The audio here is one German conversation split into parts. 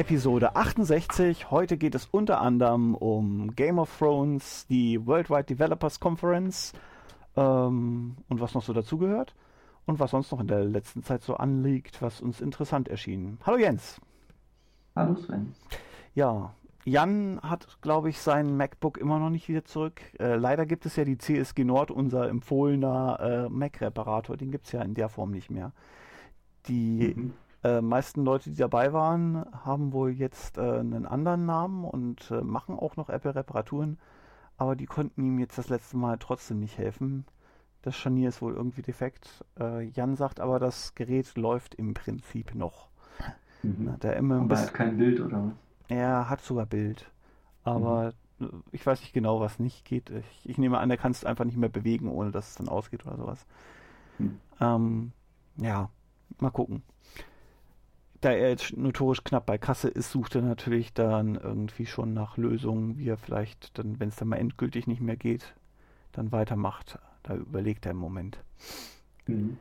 Episode 68. Heute geht es unter anderem um Game of Thrones, die Worldwide Developers Conference ähm, und was noch so dazugehört und was sonst noch in der letzten Zeit so anliegt, was uns interessant erschien. Hallo Jens. Hallo Sven. Ja, Jan hat, glaube ich, sein MacBook immer noch nicht wieder zurück. Äh, leider gibt es ja die CSG Nord, unser empfohlener äh, Mac-Reparator. Den gibt es ja in der Form nicht mehr. Die mhm. Äh, meisten Leute, die dabei waren, haben wohl jetzt äh, einen anderen Namen und äh, machen auch noch Apple-Reparaturen. Aber die konnten ihm jetzt das letzte Mal trotzdem nicht helfen. Das Scharnier ist wohl irgendwie defekt. Äh, Jan sagt aber, das Gerät läuft im Prinzip noch. Mhm. Na, der immer aber er hat kein Bild oder was? Er hat sogar Bild. Aber mhm. ich weiß nicht genau, was nicht geht. Ich, ich, nehme an, er kann es einfach nicht mehr bewegen, ohne dass es dann ausgeht oder sowas. Mhm. Ähm, ja, mal gucken da er jetzt notorisch knapp bei Kasse ist, sucht er natürlich dann irgendwie schon nach Lösungen, wie er vielleicht dann, wenn es dann mal endgültig nicht mehr geht, dann weitermacht. Da überlegt er im Moment. Mhm.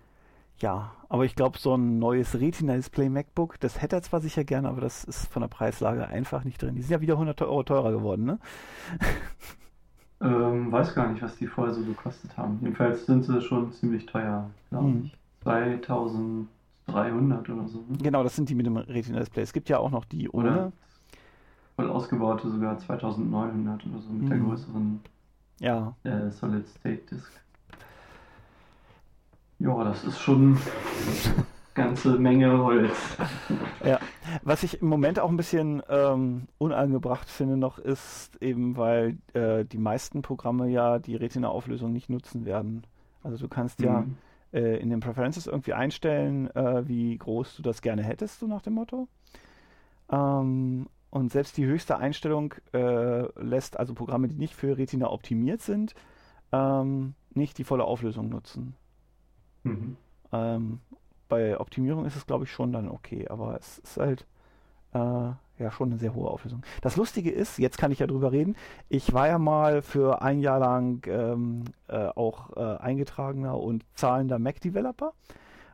Ja, aber ich glaube, so ein neues Retina-Display MacBook, das hätte er zwar sicher gerne, aber das ist von der Preislage einfach nicht drin. Die sind ja wieder 100 Euro teurer geworden, ne? Ähm, weiß gar nicht, was die vorher so gekostet haben. Jedenfalls sind sie schon ziemlich teuer, glaube mhm. ich. Mhm. 2000 300 oder so. Ne? Genau, das sind die mit dem Retina-Display. Es gibt ja auch noch die ohne. Oder voll ausgebaute, sogar 2900 oder so mit hm. der mhm. größeren ja. äh, Solid-State-Disk. Ja, das ist schon eine ganze Menge Holz. Ja, was ich im Moment auch ein bisschen ähm, unangebracht finde noch, ist eben, weil äh, die meisten Programme ja die Retina-Auflösung nicht nutzen werden. Also du kannst ja. Mhm äh, in den Preferences irgendwie einstellen, äh, wie groß du das gerne hättest, so nach dem Motto. Ähm, und selbst die höchste Einstellung äh, lässt also Programme, die nicht für Retina optimiert sind, ähm, nicht die volle Auflösung nutzen. Mhm. Ähm, bei Optimierung ist es, glaube ich, schon dann okay, aber es ist halt äh, ja schon eine sehr hohe Auflösung. Das Lustige ist, jetzt kann ich ja drüber reden, ich war ja mal für ein Jahr lang ähm, äh, auch äh, eingetragener und zahlender Mac-Developer.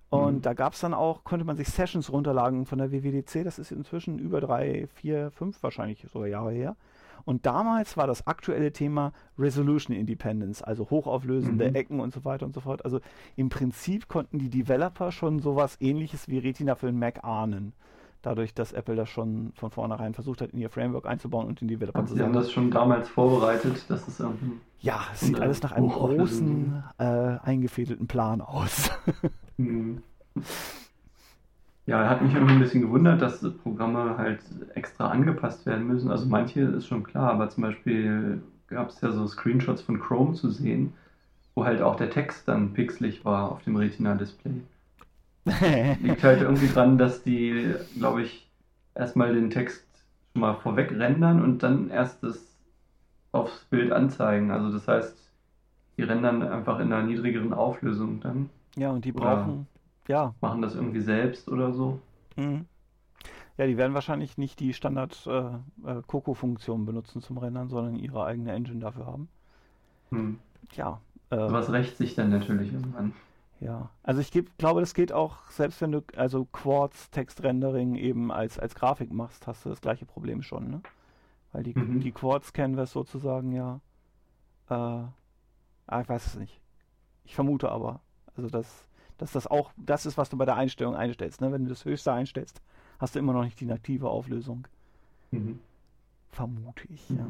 Und mhm. da gab es dann auch, konnte man sich Sessions runterladen von der WWDC. Das ist inzwischen über drei, vier, fünf wahrscheinlich sogar Jahre her. Und damals war das aktuelle Thema Resolution Independence, also hochauflösende mhm. Ecken und so weiter und so fort. Also im Prinzip konnten die Developer schon sowas ähnliches wie Retina für den Mac ahnen. Dadurch, dass Apple das schon von vornherein versucht hat, in ihr Framework einzubauen und den Developer also zu sagen. Sie haben das schon damals vorbereitet, dass es irgendwie. Ja, es sieht alles nach einem großen, äh, eingefädelten Plan aus. mhm. Ja, hat mich irgendwie ein bisschen gewundert, dass Programme halt extra angepasst werden müssen. Also manche ist schon klar, aber zum Beispiel gab es ja so Screenshots von Chrome zu sehen, wo halt auch der Text dann pixelig war auf dem Retina-Display. Liegt halt irgendwie dran, dass die, glaube ich, erstmal den Text schon mal vorweg rendern und dann erst das aufs Bild anzeigen. Also das heißt, die rendern einfach in einer niedrigeren Auflösung dann. Ja, und die brauchen, ja. Machen das irgendwie selbst oder so. Mhm. Ja, die werden wahrscheinlich nicht die Standard äh, äh, Coco-Funktion benutzen zum Rendern, sondern ihre eigene Engine dafür haben. Hm. Ja. Äh, Was rächt sich dann natürlich irgendwann. Ja, also ich geb, glaube, das geht auch, selbst wenn du also Quartz Textrendering eben als, als Grafik machst, hast du das gleiche Problem schon, ne? Weil die, mhm. die Quartz Canvas sozusagen ja, äh, ah, ich weiß es nicht. Ich vermute aber, also das dass das auch das ist, was du bei der Einstellung einstellst. Ne? Wenn du das höchste einstellst, hast du immer noch nicht die native Auflösung. Mhm. Vermute ich, ja. ja.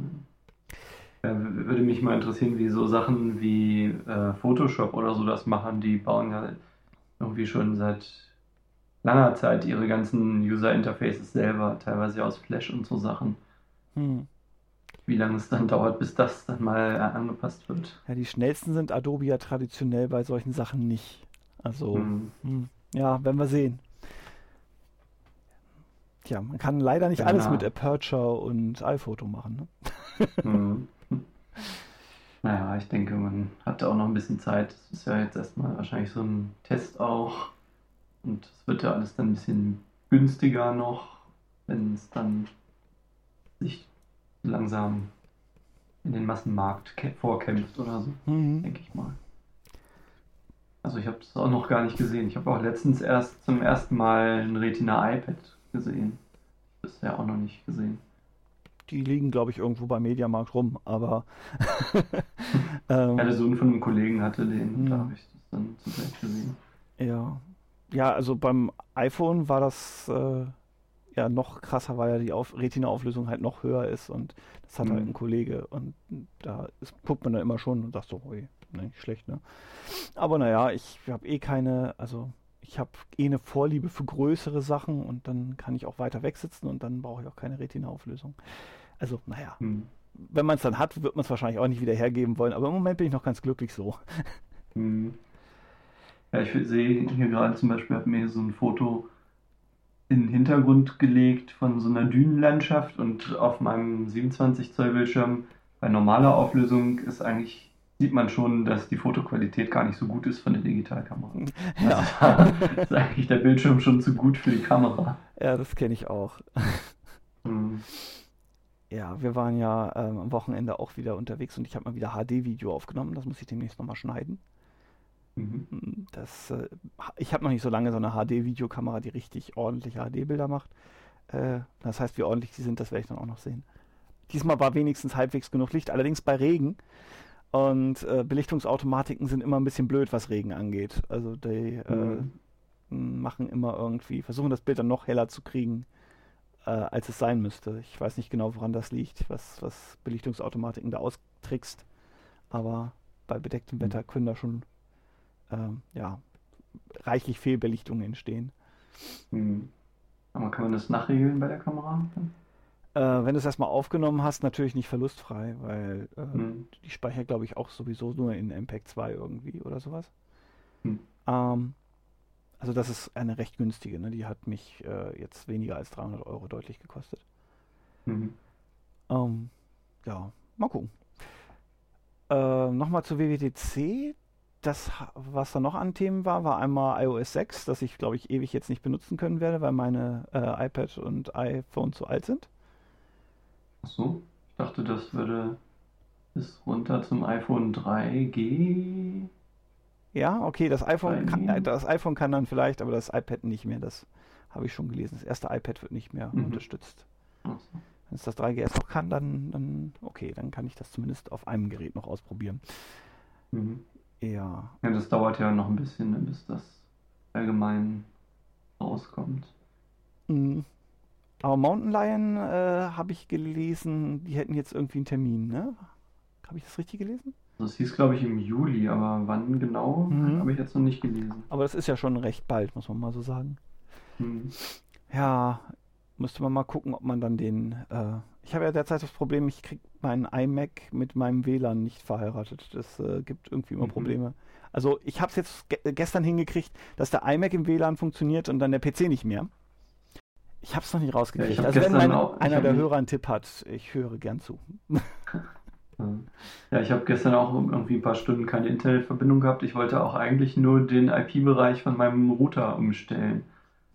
Würde mich mal interessieren, wie so Sachen wie äh, Photoshop oder so das machen. Die bauen ja irgendwie schon seit langer Zeit ihre ganzen User Interfaces selber, teilweise aus Flash und so Sachen. Hm. Wie lange es dann dauert, bis das dann mal angepasst wird. Ja, die schnellsten sind Adobe ja traditionell bei solchen Sachen nicht. Also, mhm. Hm, ja, werden wir sehen. Tja, man kann leider nicht ja, alles mit Aperture und iPhoto machen. Ne? Naja, ich denke, man hat auch noch ein bisschen Zeit. Das ist ja jetzt erstmal wahrscheinlich so ein Test auch. Und es wird ja alles dann ein bisschen günstiger noch, wenn es dann sich langsam in den Massenmarkt vorkämpft oder so, mhm. denke ich mal. Also ich habe es auch noch gar nicht gesehen. Ich habe auch letztens erst zum ersten Mal ein Retina iPad gesehen. bisher auch noch nicht gesehen. Die liegen, glaube ich, irgendwo bei Mediamarkt rum, aber. ähm, ja, der Sohn von einem Kollegen hatte den, hm. da habe ich das dann zufällig gesehen. Ja. Ja, also beim iPhone war das äh, ja noch krasser, weil ja die Retina-Auflösung halt noch höher ist und das hat halt mhm. halt ein Kollege und da ist, guckt man dann immer schon und sagt so, ui, nicht schlecht, ne? Aber naja, ich habe eh keine, also ich habe eh eine Vorliebe für größere Sachen und dann kann ich auch weiter wegsitzen und dann brauche ich auch keine Retina-Auflösung. Also, naja, mhm. wenn man es dann hat, wird man es wahrscheinlich auch nicht wieder hergeben wollen, aber im Moment bin ich noch ganz glücklich so. Mhm. Ja, ich sehe hier gerade zum Beispiel, habe mir so ein Foto in den Hintergrund gelegt von so einer Dünenlandschaft und auf meinem 27 Zoll Bildschirm bei normaler Auflösung ist eigentlich sieht man schon, dass die Fotoqualität gar nicht so gut ist von der Digitalkamera. Ja. Also, ist eigentlich der Bildschirm schon zu gut für die Kamera. Ja, das kenne ich auch. Mhm. Ja, wir waren ja ähm, am Wochenende auch wieder unterwegs und ich habe mal wieder HD-Video aufgenommen. Das muss ich demnächst nochmal schneiden. Mhm. Mm, das, äh, ich habe noch nicht so lange so eine HD-Videokamera, die richtig ordentliche HD-Bilder macht. Äh, das heißt, wie ordentlich die sind, das werde ich dann auch noch sehen. Diesmal war wenigstens halbwegs genug Licht, allerdings bei Regen. Und äh, Belichtungsautomatiken sind immer ein bisschen blöd, was Regen angeht. Also die äh, mhm. machen immer irgendwie, versuchen das Bild dann noch heller zu kriegen, äh, als es sein müsste. Ich weiß nicht genau, woran das liegt, was, was Belichtungsautomatiken da austrickst. Aber bei bedecktem Wetter mhm. können da schon ähm, ja, reichlich Fehlbelichtungen entstehen. Mhm. Aber kann man das nachregeln bei der Kamera? Äh, wenn du es erstmal aufgenommen hast, natürlich nicht verlustfrei, weil äh, mhm. die speichert, glaube ich, auch sowieso nur in MPEG 2 irgendwie oder sowas. Mhm. Ähm, also das ist eine recht günstige, ne? die hat mich äh, jetzt weniger als 300 Euro deutlich gekostet. Mhm. Ähm, ja, mal gucken. Äh, Nochmal zu WWDC das, was da noch an Themen war, war einmal iOS 6, das ich, glaube ich, ewig jetzt nicht benutzen können werde, weil meine äh, iPad und iPhone zu alt sind. Ach so, ich dachte, das würde bis runter zum iPhone 3G. Ja, okay, das iPhone, kann, das iPhone kann dann vielleicht, aber das iPad nicht mehr. Das habe ich schon gelesen. Das erste iPad wird nicht mehr mhm. unterstützt. So. Wenn es das 3GS noch kann, dann, dann okay, dann kann ich das zumindest auf einem Gerät noch ausprobieren. Mhm. Ja. Ja, das dauert ja noch ein bisschen, bis das allgemein rauskommt. Mhm. Aber Mountain Lion äh, habe ich gelesen, die hätten jetzt irgendwie einen Termin, ne? Habe ich das richtig gelesen? Das hieß, glaube ich, im Juli, aber wann genau, mhm. habe ich jetzt noch nicht gelesen. Aber das ist ja schon recht bald, muss man mal so sagen. Mhm. Ja, müsste man mal gucken, ob man dann den. Äh, ich habe ja derzeit das Problem, ich kriege meinen iMac mit meinem WLAN nicht verheiratet. Das äh, gibt irgendwie immer mhm. Probleme. Also ich habe es jetzt ge gestern hingekriegt, dass der iMac im WLAN funktioniert und dann der PC nicht mehr. Ich habe es noch nicht rausgekriegt. Ja, also wenn mein, auch, einer der Hörer einen Tipp hat, ich höre gern zu. Ja, ich habe gestern auch irgendwie ein paar Stunden keine Internetverbindung gehabt. Ich wollte auch eigentlich nur den IP-Bereich von meinem Router umstellen.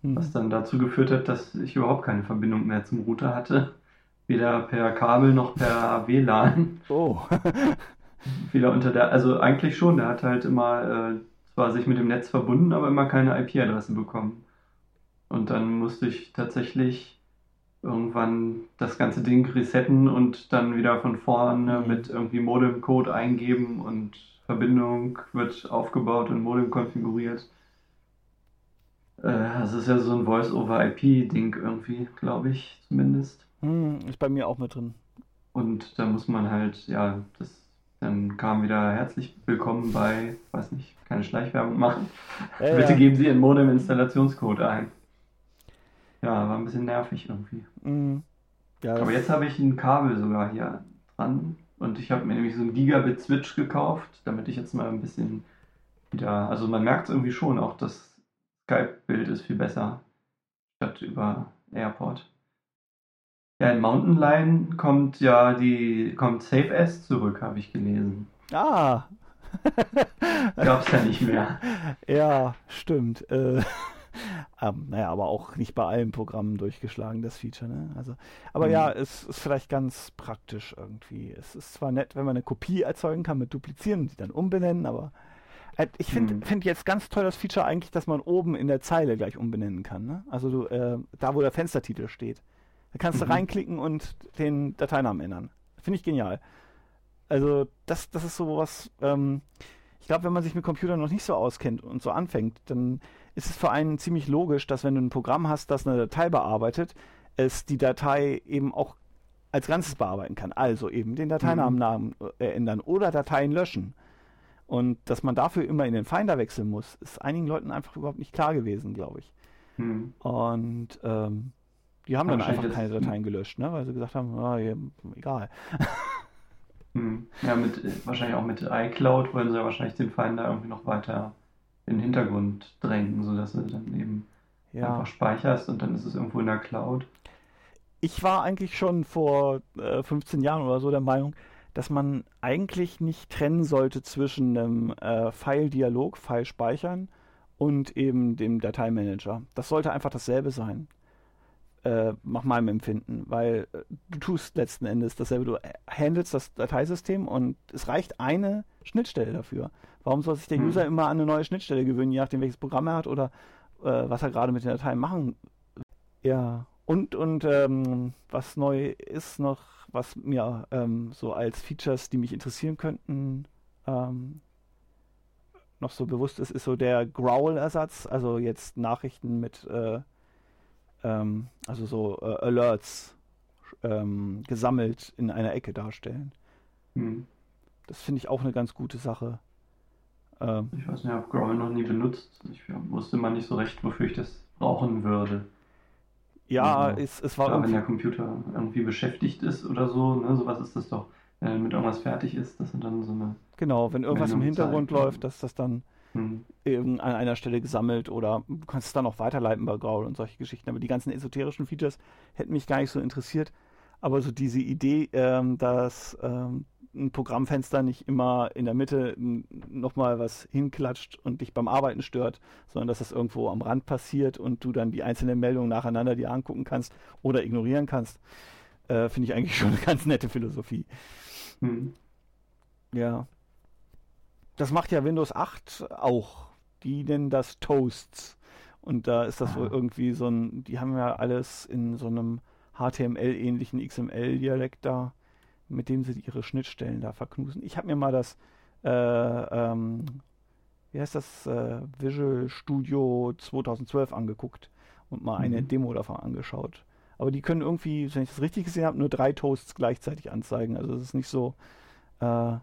Mhm. Was dann dazu geführt hat, dass ich überhaupt keine Verbindung mehr zum Router hatte. Weder per Kabel noch per WLAN. Oh. Wieder unter der, also eigentlich schon, der hat halt immer äh, zwar sich mit dem Netz verbunden, aber immer keine IP-Adresse bekommen. Und dann musste ich tatsächlich irgendwann das ganze Ding resetten und dann wieder von vorne mhm. mit irgendwie Modem-Code eingeben und Verbindung wird aufgebaut und Modem konfiguriert. Äh, das ist ja so ein Voice-over-IP-Ding irgendwie, glaube ich, zumindest. Hm, ist bei mir auch mit drin. Und da muss man halt, ja, das, dann kam wieder herzlich willkommen bei, weiß nicht, keine Schleichwerbung machen. Äh, Bitte ja. geben Sie Ihren Modem-Installationscode ein. Ja, war ein bisschen nervig irgendwie. Mhm. Ja, Aber jetzt habe ich ein Kabel sogar hier dran und ich habe mir nämlich so ein Gigabit-Switch gekauft, damit ich jetzt mal ein bisschen wieder, also man merkt es irgendwie schon, auch das Skype-Bild ist viel besser, statt über Airport. Ja, in Mountain Lion kommt ja die, kommt Safe S zurück, habe ich gelesen. Ah! Gab's ja nicht mehr. Ja, stimmt. Äh, ähm, naja, aber auch nicht bei allen Programmen durchgeschlagen, das Feature, ne? Also, aber mhm. ja, es ist vielleicht ganz praktisch irgendwie. Es ist zwar nett, wenn man eine Kopie erzeugen kann mit Duplizieren und die dann umbenennen, aber äh, ich finde hm. find jetzt ganz toll das Feature eigentlich, dass man oben in der Zeile gleich umbenennen kann. Ne? Also du, äh, da, wo der Fenstertitel steht. Da kannst du Mhm. reinklicken und den Dateinamen ändern. Finde ich genial. Also das, das ist so was, ähm, ich glaube, wenn man sich mit Computern noch nicht so auskennt und so anfängt, dann ist es für einen ziemlich logisch, dass wenn du ein Programm hast, das eine Datei bearbeitet, es die Datei eben auch als Ganzes bearbeiten kann. Also eben den Dateinamen äh, ändern oder Dateien löschen. Und dass man dafür immer in den Finder wechseln muss, ist einigen Leuten einfach überhaupt nicht klar gewesen, glaube ich. Hm. Und ähm, die haben dann einfach keine Dateien gelöscht, ne? weil sie gesagt haben, ah, ja, egal. Hm. Ja, mit, wahrscheinlich auch mit iCloud wollen sie ja wahrscheinlich den Finder irgendwie noch weiter in den Hintergrund drängen, sodass du dann eben Ja. einfach speicherst und dann ist es irgendwo in der Cloud. Ich war eigentlich schon vor äh, 15 Jahren oder so der Meinung, dass man eigentlich nicht trennen sollte zwischen einem äh, File-Dialog, File speichern und eben dem Dateimanager. Das sollte einfach dasselbe sein. Äh, nach meinem Empfinden, weil äh, du tust letzten Endes dasselbe. Du äh, handelst das Dateisystem und es reicht eine Schnittstelle dafür. Warum soll sich der Hm. User immer an eine neue Schnittstelle gewöhnen, je nachdem welches Programm er hat oder äh, was er gerade mit den Dateien machen ja, und, und ähm, was neu ist noch, was mir ähm, so als Features, die mich interessieren könnten, ähm, noch so bewusst ist, ist so der Growl-Ersatz, also jetzt Nachrichten mit, äh, ähm, also so äh, Alerts ähm, gesammelt in einer Ecke darstellen. Hm. Das finde ich auch eine ganz gute Sache. Ähm, Ich weiß nicht, ich habe Growl noch nie benutzt. Ich wusste immer nicht so recht, wofür ich das brauchen würde. ja, Also, es, es war Klar, wenn der Computer irgendwie beschäftigt ist oder so, ne, sowas ist das doch, wenn er mit irgendwas fertig ist, dass er dann so eine. Genau, wenn irgendwas im Meldung Hintergrund zeigt, läuft, dass das dann Hm. an einer Stelle gesammelt oder du kannst es dann auch weiterleiten bei Graul und solche Geschichten. Aber die ganzen esoterischen Features hätten mich gar nicht so interessiert. Aber so diese Idee, ähm, dass ähm, ein Programmfenster nicht immer in der Mitte nochmal was hinklatscht und dich beim Arbeiten stört, sondern dass das irgendwo am Rand passiert und du dann die einzelnen Meldungen nacheinander dir angucken kannst oder ignorieren kannst, äh, finde ich eigentlich schon eine ganz nette Philosophie. Hm. Ja. Das macht ja Windows 8 auch. Die nennen das Toasts. Und da ist das wohl Ah. irgendwie so ein, die haben ja alles in so einem HTML-ähnlichen XML-Dialekt da, mit dem sie ihre Schnittstellen da verknusen. Ich habe mir mal das, äh, ähm, wie heißt das, äh, Visual Studio 2012 angeguckt und mal eine Mhm. Demo davon angeschaut. Aber die können irgendwie, wenn ich das richtig gesehen habe, nur drei Toasts gleichzeitig anzeigen. Also es ist nicht so, äh,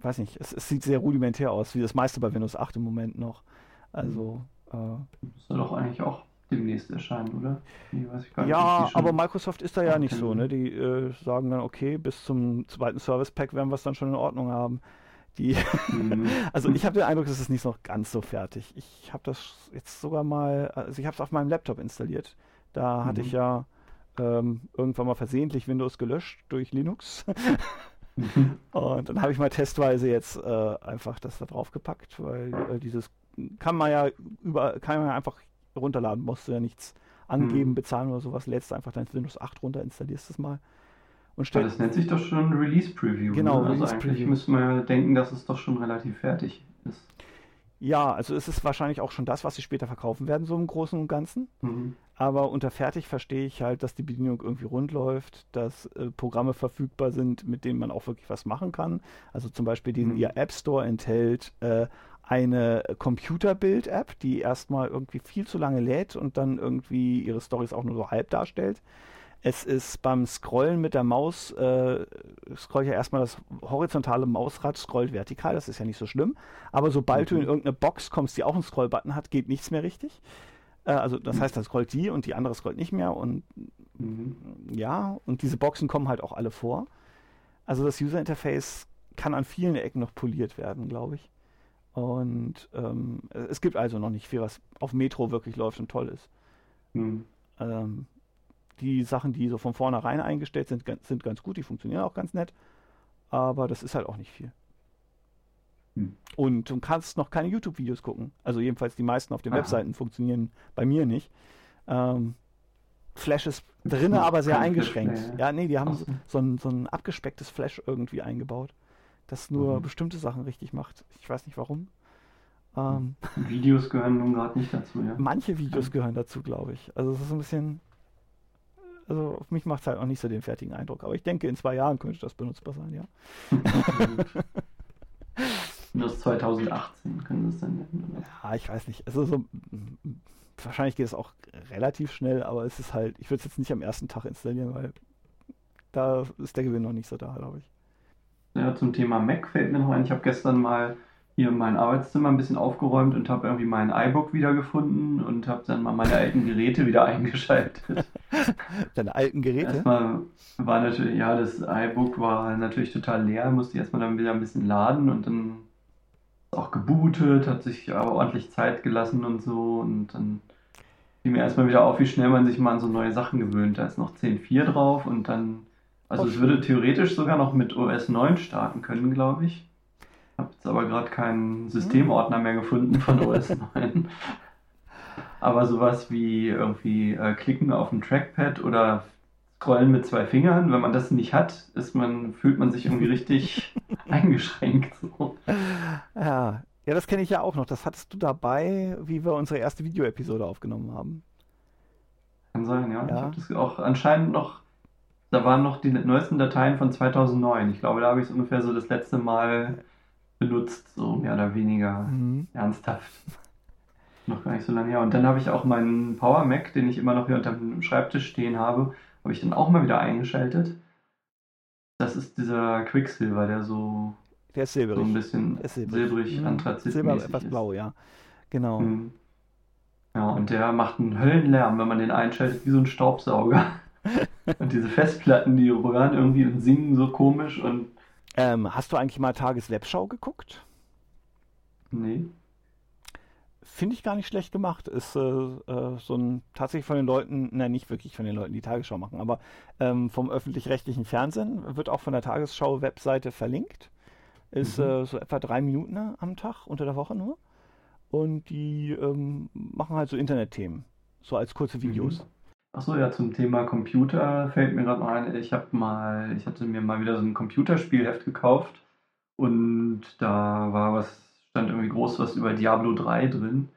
weiß nicht, es, es sieht sehr rudimentär aus, wie das meiste bei Windows 8 im Moment noch. Also, äh, Das soll doch eigentlich auch demnächst erscheinen, oder? Nee, nicht, ja, schon- aber Microsoft ist da ja nicht so, ne? Die äh, sagen dann, okay, bis zum zweiten Service Pack werden wir es dann schon in Ordnung haben. Die, Mhm. also ich habe den Eindruck, es ist nicht noch ganz so fertig. Ich habe das jetzt sogar mal, also ich habe es auf meinem Laptop installiert. Da hatte Mhm. ich ja ähm, irgendwann mal versehentlich Windows gelöscht durch Linux. Mhm. Und dann habe ich mal testweise jetzt äh, einfach das da drauf gepackt, weil äh, dieses kann man ja über, kann man ja einfach runterladen, musst du ja nichts angeben, Mhm. bezahlen oder sowas, lädst einfach dein Windows 8 runter, installierst es mal und Aber stellst. das nennt sich doch schon Release Preview. Genau, ne? Also Release eigentlich Preview. müsste man ja denken, dass es doch schon relativ fertig ist. Ja, also es ist wahrscheinlich auch schon das, was sie später verkaufen werden, so im Großen und Ganzen. Mhm. Aber unter fertig verstehe ich halt, dass die Bedienung irgendwie rund läuft, dass äh, Programme verfügbar sind, mit denen man auch wirklich was machen kann. Also zum Beispiel den Mhm. ihr App Store enthält äh, eine Computerbild-App, die erstmal irgendwie viel zu lange lädt und dann irgendwie ihre Stories auch nur so halb darstellt. Es ist beim Scrollen mit der Maus, äh, scrollt ja erstmal das horizontale Mausrad, scrollt vertikal, das ist ja nicht so schlimm. Aber sobald du Mhm. in irgendeine Box kommst, die auch einen Scrollbutton hat, geht nichts mehr richtig. Äh, also das heißt, dann scrollt die und die andere scrollt nicht mehr und Mhm. ja, und diese Boxen kommen halt auch alle vor. Also das User Interface kann an vielen Ecken noch poliert werden, glaube ich. Und ähm, es gibt also noch nicht viel, was auf Metro wirklich läuft und toll ist. Mhm. Ähm, die Sachen, die so von vornherein eingestellt sind, sind ganz gut, die funktionieren auch ganz nett. Aber das ist halt auch nicht viel. Hm. Und du kannst noch keine YouTube-Videos gucken. Also jedenfalls die meisten auf den Aha. Webseiten funktionieren bei mir nicht. Ähm, Flash ist drinne, noch aber sehr eingeschränkt. Ja, nee, die haben so. so, ein, so ein abgespecktes Flash irgendwie eingebaut, das nur Mhm. bestimmte Sachen richtig macht. Ich weiß nicht warum. Ähm, Videos gehören nun gerade nicht dazu, ja. Manche Videos gehören dazu, glaube ich. Also es ist ein bisschen. also auf mich macht es halt auch nicht so den fertigen Eindruck. Aber ich denke, in zwei Jahren könnte das benutzbar sein, ja. Windows 2018 können es dann. Oder? Ja, ich weiß nicht. Also so, wahrscheinlich geht es auch relativ schnell, aber es ist halt, ich würde es jetzt nicht am ersten Tag installieren, weil da ist der Gewinn noch nicht so da, glaube ich. Ja, zum Thema Mac fällt mir noch ein, ich habe gestern mal hier mein Arbeitszimmer ein bisschen aufgeräumt und habe irgendwie mein iBook wiedergefunden und habe dann mal meine alten Geräte wieder eingeschaltet. Deine alten Geräte? Erstmal war natürlich, ja, das iBook war natürlich total leer, musste erstmal dann wieder ein bisschen laden und dann auch gebootet, hat sich aber ordentlich Zeit gelassen und so und dann fiel mir erstmal wieder auf, wie schnell man sich mal an so neue Sachen gewöhnt. Da ist noch 10.4 drauf und dann, also es würde theoretisch sogar noch mit OS 9 starten können, glaube ich. Habe jetzt aber gerade keinen Systemordner mehr gefunden von OS 9. Aber sowas wie irgendwie äh, klicken auf dem Trackpad oder scrollen mit zwei Fingern, wenn man das nicht hat, ist man, fühlt man sich irgendwie richtig eingeschränkt. So. Ja, ja, das kenne ich ja auch noch. Das hattest du dabei, wie wir unsere erste Videoepisode aufgenommen haben. Kann sein, ja. Ja. Ich habe das auch anscheinend noch, da waren noch die neuesten Dateien von 2009. Ich glaube, da habe ich es ungefähr so das letzte Mal benutzt, so mehr oder weniger Mhm. ernsthaft. Noch gar nicht so lange her. Und dann habe ich auch meinen Power Mac, den ich immer noch hier unter dem Schreibtisch stehen habe, habe ich dann auch mal wieder eingeschaltet. Das ist dieser Quicksilver, der so, Der ist so ein silberig. bisschen ist silbrig, Mhm. anthrazitmäßig Silber, etwas ist. blau, ja. Genau. Mhm. Ja, und der macht einen Höllenlärm, wenn man den einschaltet, wie so ein Staubsauger. Und diese Festplatten, die rühren irgendwie und singen so komisch und Ähm, hast du eigentlich mal Tageswebschau geguckt? nee. Finde ich gar nicht schlecht gemacht. Ist äh, äh, so ein tatsächlich von den Leuten, nein, nicht wirklich von den Leuten, die Tagesschau machen, aber ähm, vom öffentlich-rechtlichen Fernsehen wird auch von der Tagesschau-Webseite verlinkt. Ist Mhm. äh, so etwa drei Minuten am Tag unter der Woche nur. Und die ähm, machen halt so Internetthemen, so als kurze Videos. Achso, ja, zum Thema Computer fällt mir gerade ein, ich habe mal, ich hatte mir mal wieder so ein Computerspielheft gekauft und da war was, stand irgendwie groß was über Diablo 3 drin,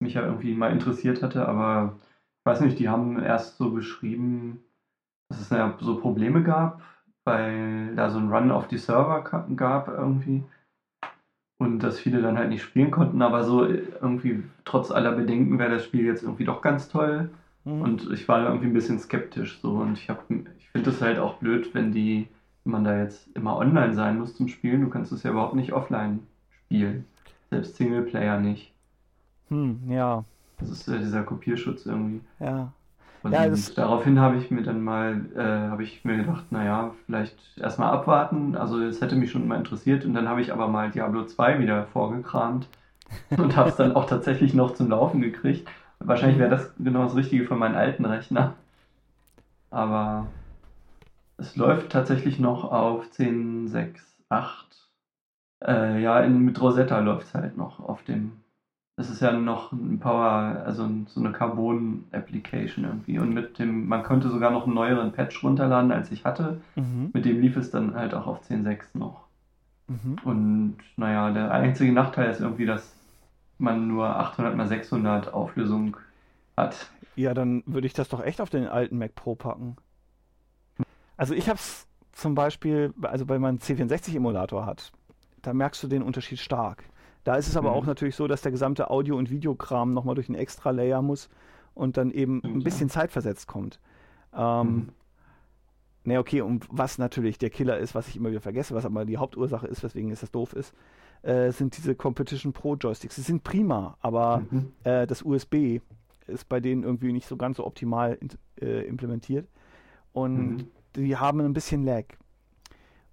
mich ja irgendwie mal interessiert hatte, aber ich weiß nicht, die haben erst so beschrieben, dass es ja so Probleme gab, weil da so ein Run auf die Server gab irgendwie und dass viele dann halt nicht spielen konnten, aber so irgendwie trotz aller Bedenken wäre das Spiel jetzt irgendwie doch ganz toll. Mhm. Und ich war da irgendwie ein bisschen skeptisch so und ich habe ich finde es halt auch blöd, wenn die wenn man da jetzt immer online sein muss zum Spielen, du kannst es ja überhaupt nicht offline spielen. Selbst Singleplayer nicht. Hm, ja, Das ist ja dieser Kopierschutz irgendwie. ja. Und Ja, das- daraufhin habe ich mir dann mal, äh, habe ich mir gedacht, naja, vielleicht erstmal abwarten. Also es hätte mich schon mal interessiert und dann habe ich aber mal Diablo 2 wieder vorgekramt und habe es dann auch tatsächlich noch zum Laufen gekriegt. Wahrscheinlich wäre das genau das Richtige für meinen alten Rechner. Aber es läuft tatsächlich noch auf 10.6.8. Äh, ja, in, mit Rosetta läuft es halt noch auf dem. Das ist ja noch ein Power, also ein- so eine Carbon-Application irgendwie. Und mit dem, man konnte sogar noch einen neueren Patch runterladen, als ich hatte. Mhm. Mit dem lief es dann halt auch auf 10.6 noch. Mhm. Und naja, der einzige Nachteil ist irgendwie, dass man nur 800 x 600 Auflösung hat. Ja, dann würde ich das doch echt auf den alten Mac Pro packen. Also ich habe es zum Beispiel, also wenn man einen C64-Emulator hat, da merkst du den Unterschied stark. Da ist es aber Mhm. auch natürlich so, dass der gesamte Audio- und Videokram nochmal durch einen extra Layer muss und dann eben ein bisschen zeitversetzt kommt. Ähm, Mhm. Ne, okay, und was natürlich der Killer ist, was ich immer wieder vergesse, was aber die Hauptursache ist, weswegen es das doof ist, äh, sind diese Competition Pro Joysticks. Sie sind prima, aber Mhm. äh, das USB ist bei denen irgendwie nicht so ganz so optimal in, äh, implementiert. Und Mhm. die haben ein bisschen Lag.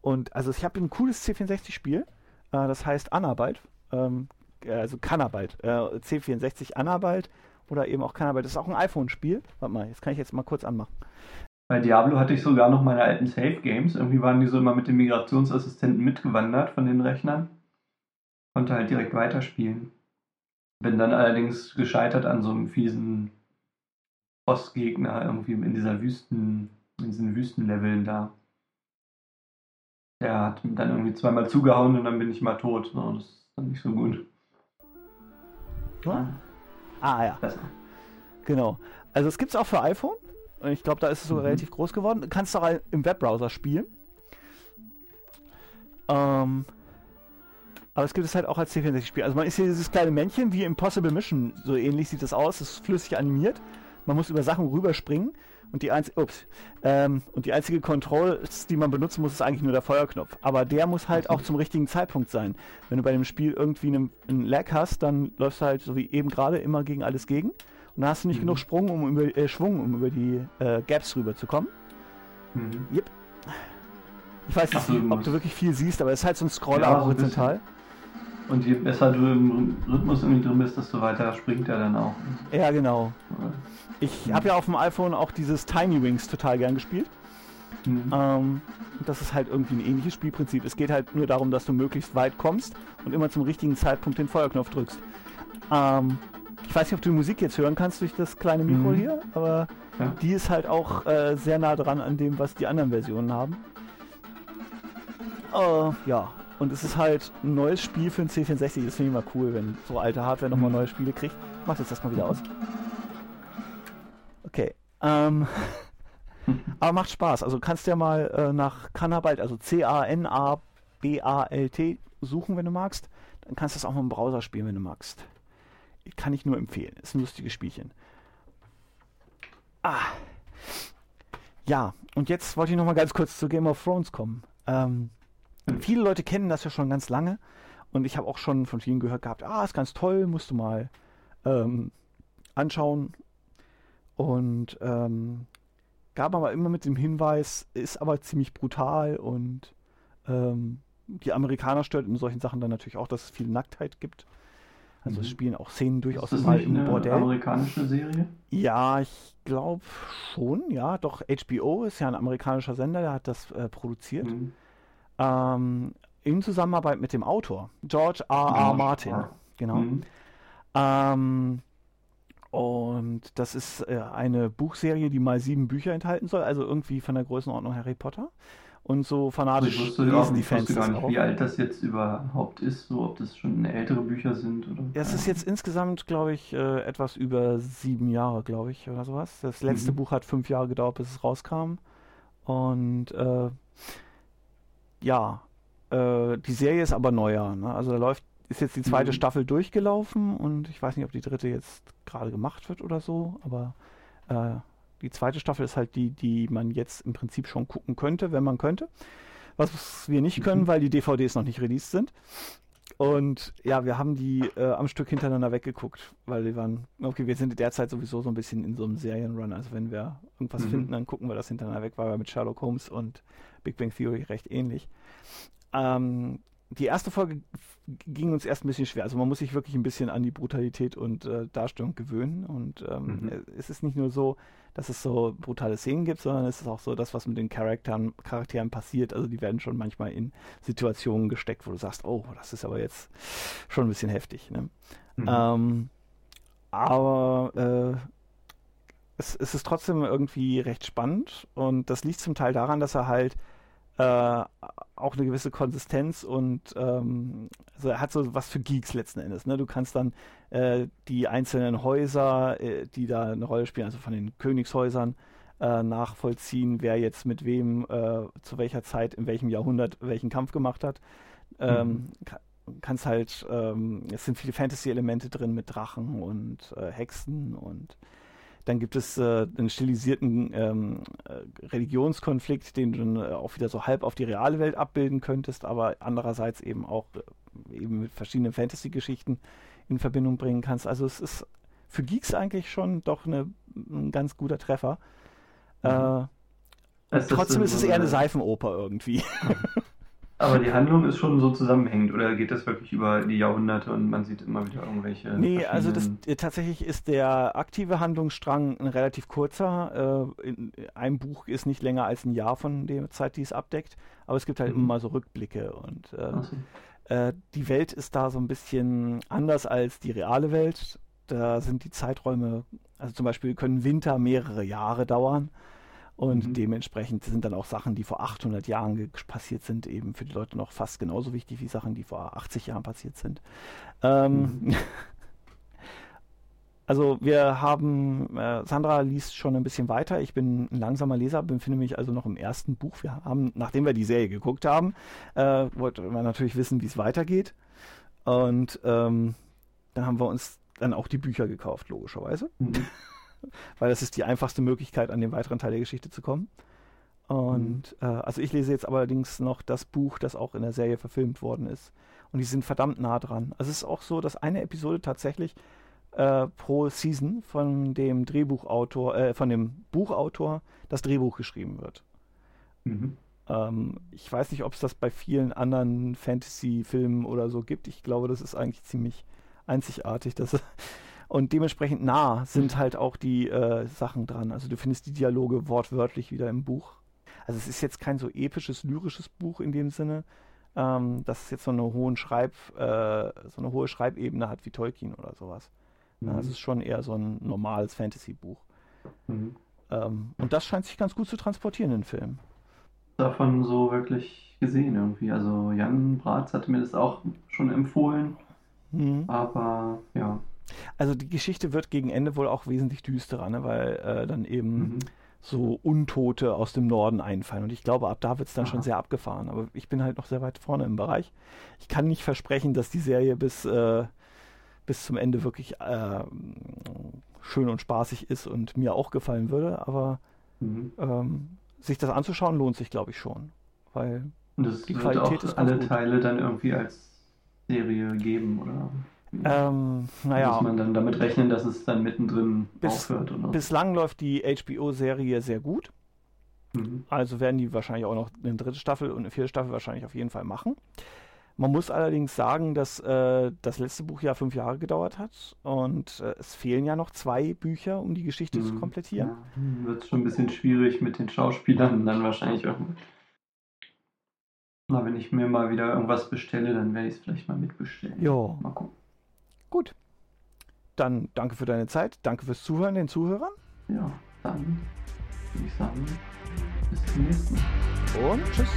Und also ich habe ein cooles C64-Spiel, äh, das heißt Anarbeit, ähm, äh, also Kannarbeit, äh, C64 Anarbeit oder eben auch Kannarbeit. Das ist auch ein iPhone-Spiel. Warte mal, jetzt kann ich jetzt mal kurz anmachen. Bei Diablo hatte ich sogar noch meine alten Save Games. Irgendwie waren die so immer mit dem Migrationsassistenten mitgewandert von den Rechnern. Konnte halt direkt weiterspielen. Bin dann allerdings gescheitert an so einem fiesen Bossgegner irgendwie in dieser Wüsten, in diesen Wüstenleveln da. Der hat dann irgendwie zweimal zugehauen und dann bin ich mal tot. So, das ist dann nicht so gut. Ja? Ah ja, Besser. genau. Also es gibt es auch für iPhone. Und ich glaube, da ist es sogar mhm. relativ groß geworden. Du kannst auch im Webbrowser spielen. Ähm, aber es gibt es halt auch als C64-Spiel. Also man ist hier dieses kleine Männchen wie Impossible Mission. So ähnlich sieht das aus. Es ist flüssig animiert. Man muss über Sachen rüberspringen. Und die, einz ups, ähm, und die einzige Controls, die man benutzen muss, ist eigentlich nur der Feuerknopf. Aber der muss halt auch zum richtigen Zeitpunkt sein. Wenn du bei dem Spiel irgendwie einen, einen Lag hast, dann läufst du halt so wie eben gerade immer gegen alles gegen. Und dann hast du nicht mhm. genug Sprung, um über, äh, Schwung, um über die äh, Gaps rüberzukommen. Mhm. Yep. Ich weiß nicht, ob du wirklich viel siehst, aber es ist halt so ein Scroller ja, horizontal. Und je besser du im Rhythmus irgendwie drin bist, desto weiter springt er dann auch. Ja, genau. Ich habe ja auf dem iPhone auch dieses Tiny Wings total gern gespielt. Mhm. Ähm, das ist halt irgendwie ein ähnliches Spielprinzip. Es geht halt nur darum, dass du möglichst weit kommst und immer zum richtigen Zeitpunkt den Feuerknopf drückst. Ähm, ich weiß nicht, ob du die Musik jetzt hören kannst durch das kleine Mikro mhm. hier, aber ja. die ist halt auch äh, sehr nah dran an dem, was die anderen Versionen haben. Äh, ja, und es ist halt ein neues Spiel für ein C64. Das finde ich immer cool, wenn so alte Hardware nochmal mhm. neue Spiele kriegt. Ich mach jetzt das mal wieder aus. Okay. Ähm, aber macht Spaß. Also kannst ja mal äh, nach Canabalt, also C-A-N-A-B-A-L-T suchen, wenn du magst. Dann kannst du das auch mal im Browser spielen, wenn du magst. Kann ich nur empfehlen. Ist ein lustiges Spielchen. Ah. Ja, und jetzt wollte ich noch mal ganz kurz zu Game of Thrones kommen. Ähm, Viele Leute kennen das ja schon ganz lange und ich habe auch schon von vielen gehört gehabt, ah, ist ganz toll, musst du mal ähm, anschauen. Und ähm, gab aber immer mit dem Hinweis, ist aber ziemlich brutal und ähm, die Amerikaner stört in solchen Sachen dann natürlich auch, dass es viel Nacktheit gibt. Also mhm. es spielen auch Szenen durchaus ist das mal im eine Bordell. amerikanische Serie? Ja, ich glaube schon, ja. Doch HBO ist ja ein amerikanischer Sender, der hat das äh, produziert. Mhm ähm, in Zusammenarbeit mit dem Autor, George R. R. Martin. Genau. Mhm. Ähm, und das ist äh, eine Buchserie, die mal sieben Bücher enthalten soll, also irgendwie von der Größenordnung Harry Potter. Und so fanatisch also ich lesen die Fans gar nicht, auch. wie alt das jetzt überhaupt ist, so ob das schon ältere Bücher sind oder. Es ist jetzt insgesamt, glaube ich, äh, etwas über sieben Jahre, glaube ich, oder sowas. Das letzte mhm. Buch hat fünf Jahre gedauert, bis es rauskam. Und äh, ja, äh, die Serie ist aber neuer. Ne? Also da läuft, ist jetzt die zweite mhm. Staffel durchgelaufen und ich weiß nicht, ob die dritte jetzt gerade gemacht wird oder so, aber äh, die zweite Staffel ist halt die, die man jetzt im Prinzip schon gucken könnte, wenn man könnte. Was wir nicht können, mhm. weil die DVDs noch nicht released sind. Und ja, wir haben die äh, am Stück hintereinander weggeguckt, weil wir waren, okay, wir sind derzeit sowieso so ein bisschen in so einem Serienrun. Also wenn wir irgendwas mhm. finden, dann gucken wir das hintereinander weg, weil wir mit Sherlock Holmes und Big Bang Theory recht ähnlich. Ähm, die erste Folge ging uns erst ein bisschen schwer. Also man muss sich wirklich ein bisschen an die Brutalität und äh, Darstellung gewöhnen. Und ähm, mhm. es ist nicht nur so, dass es so brutale Szenen gibt, sondern es ist auch so, das, was mit den Charakteren, Charakteren passiert. Also die werden schon manchmal in Situationen gesteckt, wo du sagst, oh, das ist aber jetzt schon ein bisschen heftig. Ne? Mhm. Ähm, aber äh, es, es, ist trotzdem irgendwie recht spannend und das liegt zum Teil daran, dass er halt äh, auch eine gewisse Konsistenz und ähm, also er hat so was für Geeks letzten Endes. Ne? Du kannst dann äh, die einzelnen Häuser, äh, die da eine Rolle spielen, also von den Königshäusern, äh, nachvollziehen, wer jetzt mit wem äh, zu welcher Zeit, in welchem Jahrhundert welchen Kampf gemacht hat. Ähm, mhm. kannst halt, ähm, es sind viele Fantasy-Elemente drin mit Drachen und äh, Hexen und dann gibt es äh, einen stilisierten ähm, äh, Religionskonflikt, den du dann äh, auch wieder so halb auf die reale Welt abbilden könntest, aber andererseits eben auch äh, eben mit verschiedenen Fantasy-Geschichten in Verbindung bringen kannst. Also es ist für Geeks eigentlich schon doch eine, ein ganz guter Treffer. Mhm. Äh, trotzdem ist es eher eine Seifenoper irgendwie. Aber die Handlung ist schon so zusammenhängend oder geht das wirklich über die Jahrhunderte und man sieht immer wieder irgendwelche. Nee, also das, äh, tatsächlich ist der aktive Handlungsstrang ein relativ kurzer. Äh, in, ein Buch ist nicht länger als ein Jahr von der Zeit, die es abdeckt, aber es gibt halt mhm. immer so Rückblicke und äh, so. äh, die Welt ist da so ein bisschen anders als die reale Welt. Da sind die Zeiträume, also zum Beispiel können Winter mehrere Jahre dauern. Und mhm. dementsprechend sind dann auch Sachen, die vor 800 Jahren passiert sind, eben für die Leute noch fast genauso wichtig wie Sachen, die vor 80 Jahren passiert sind. Ähm, mhm. Also wir haben, äh, Sandra liest schon ein bisschen weiter. Ich bin ein langsamer Leser, befinde mich also noch im ersten Buch. Wir haben, nachdem wir die Serie geguckt haben, äh, wollten wir natürlich wissen, wie es weitergeht. Und ähm, dann haben wir uns dann auch die Bücher gekauft, logischerweise. Mhm. Weil das ist die einfachste Möglichkeit, an den weiteren Teil der Geschichte zu kommen. Und mhm. äh, also ich lese jetzt allerdings noch das Buch, das auch in der Serie verfilmt worden ist. Und die sind verdammt nah dran. Also es ist auch so, dass eine Episode tatsächlich äh, pro Season von dem Drehbuchautor, äh, von dem Buchautor das Drehbuch geschrieben wird. Mhm. Ähm, ich weiß nicht, ob es das bei vielen anderen Fantasy-Filmen oder so gibt. Ich glaube, das ist eigentlich ziemlich einzigartig. Dass, und dementsprechend nah sind halt auch die äh, Sachen dran. Also du findest die Dialoge wortwörtlich wieder im Buch. Also es ist jetzt kein so episches, lyrisches Buch in dem Sinne, ähm, dass es jetzt so eine, hohen Schreib, äh, so eine hohe Schreibebene hat wie Tolkien oder sowas. Mhm. Ja, es ist schon eher so ein normales Fantasy-Buch. Mhm. Ähm, und das scheint sich ganz gut zu transportieren in den Film. Davon so wirklich gesehen irgendwie. Also Jan Bratz hatte mir das auch schon empfohlen. Mhm. Aber ja. Also die Geschichte wird gegen Ende wohl auch wesentlich düsterer, ne? weil äh, dann eben mhm so Untote aus dem Norden einfallen. Und ich glaube, ab da wird es dann Aha. schon sehr abgefahren. Aber ich bin halt noch sehr weit vorne im Bereich. Ich kann nicht versprechen, dass die Serie bis, äh, bis zum Ende wirklich äh, schön und spaßig ist und mir auch gefallen würde. Aber mhm. ähm, sich das anzuschauen lohnt sich, glaube ich, schon. Weil und das die Qualität ist alle gut. Teile dann irgendwie als Serie geben, oder? Ähm, naja. Muss man dann damit rechnen, dass es dann mittendrin bis, aufhört? Oder? Bislang läuft die HBO-Serie sehr gut. Mhm. Also werden die wahrscheinlich auch noch eine dritte Staffel und eine vierte Staffel wahrscheinlich auf jeden Fall machen. Man muss allerdings sagen, dass äh, das letzte Buch ja fünf Jahre gedauert hat und äh, es fehlen ja noch zwei Bücher, um die Geschichte mhm. zu komplettieren. Ja. Hm, wird schon ein bisschen schwierig mit den Schauspielern dann wahrscheinlich auch. Na, wenn ich mir mal wieder irgendwas bestelle, dann werde ich es vielleicht mal mitbestellen. Ja. Mal gucken. Dann danke für deine Zeit, danke fürs Zuhören den Zuhörern. Ja, dann würde ich sagen, bis zum nächsten Mal. Und tschüss.